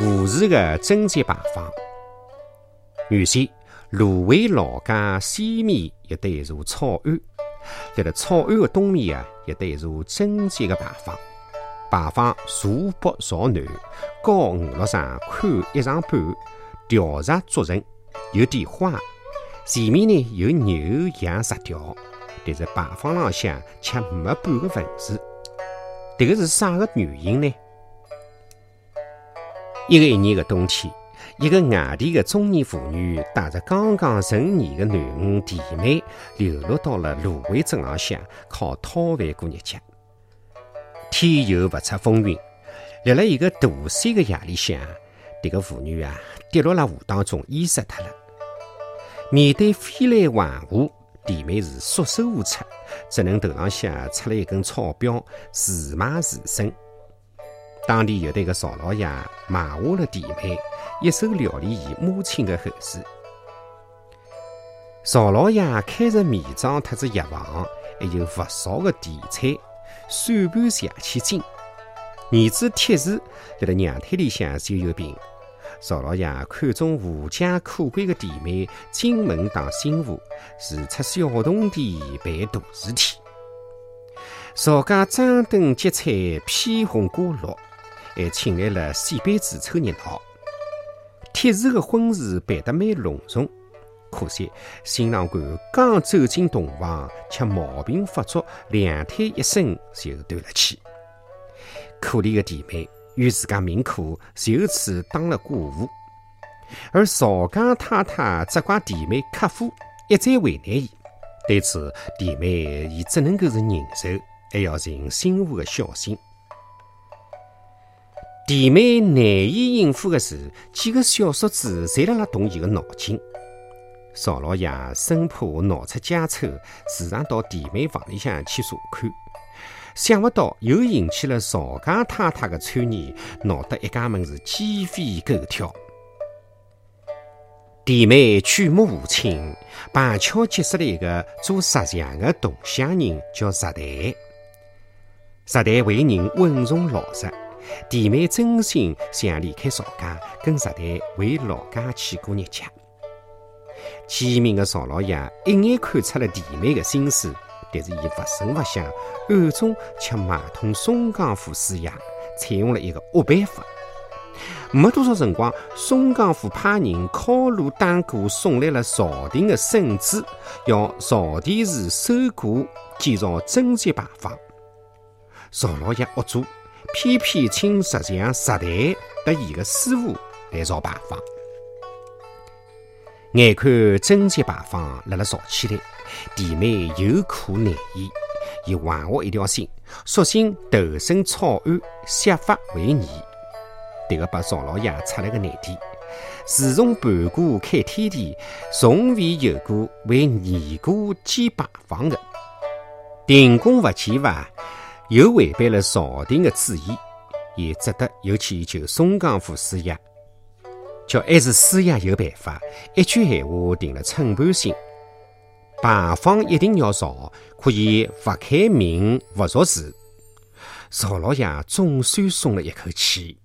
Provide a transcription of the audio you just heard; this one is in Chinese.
吴氏的贞节牌坊。原先芦苇老家西面有得一座草庵，在了草庵的东面啊，有得一座贞节的牌坊。牌坊坐北朝南，高五六丈，宽一丈半，条石做成，有点花。前面呢有牛羊石雕，但是牌坊浪向却没半个文字。这个是啥个原因呢？一个一年的冬天，一个外地的中年妇女带着刚刚成年的囡恩弟妹，流落到了芦苇镇浪向，靠讨饭过日节。天又不测风云，辣辣一个大雪的夜里向，这个妇女啊跌落了河当中，淹死脱了。面对飞来横祸，弟妹是束手无策，只能头浪向插了一根草标，自卖自身。当地有的个邵老爷买下了弟妹，一手料理伊母亲的后事。邵老爷开着面庄，特子药房，还有不少的地产，算盘下千金。儿子铁柱辣辣娘胎里向就有病。邵老爷看中无家可归的弟妹进门当媳妇，是出小铜钿办大事体。邵家张灯结彩，披红挂绿，还请来了戏班子凑热闹。铁柱的婚事办得蛮隆重，可惜新郎官刚走进洞房，却毛病发作，两腿一伸就断了气。可怜的弟妹。与自家命苦，就此当了寡妇。而曹家太太责怪弟妹克夫，一再为难伊。对此，弟妹伊只能够是忍受，还要尽媳妇的孝心。弟妹难以应付的是，几个小叔子侪辣辣动伊的脑筋。邵老爷生怕闹出家丑，时常到弟妹房里向去查看。想不到又引起了邵家太太的参与，闹得一家门是鸡飞狗跳。弟妹举目无亲，碰巧结识了一个做石匠的同乡人，叫石台。石台为人稳重老实，弟妹真心想离开邵家，跟石台回老家去过日节。机敏的邵老爷一眼看出了弟妹的心思。但是，伊不声不响，暗中却买通松江府师爷，采用了一个恶办法。没多少辰光，松江府派人敲锣打鼓，送来了朝廷的圣旨，要曹殿寺收古建造贞节牌坊。曹老爷恶做，偏偏请石匠石台和伊的师傅来造牌坊。眼看贞节牌坊辣辣造起来。弟妹有苦难言，伊还下一条心，索性投身草案，削发为尼。这个把赵老爷出了个难题：自从盘古开天地，从未有过为尼姑建牌坊的。停工不建伐，又违背了朝廷的旨意，也只得又去求松江府师爷，叫还是师爷有办法。一句闲话定了寸半心。牌坊一定要造，可以不开名，不作字。曹老爷总算松了一口气。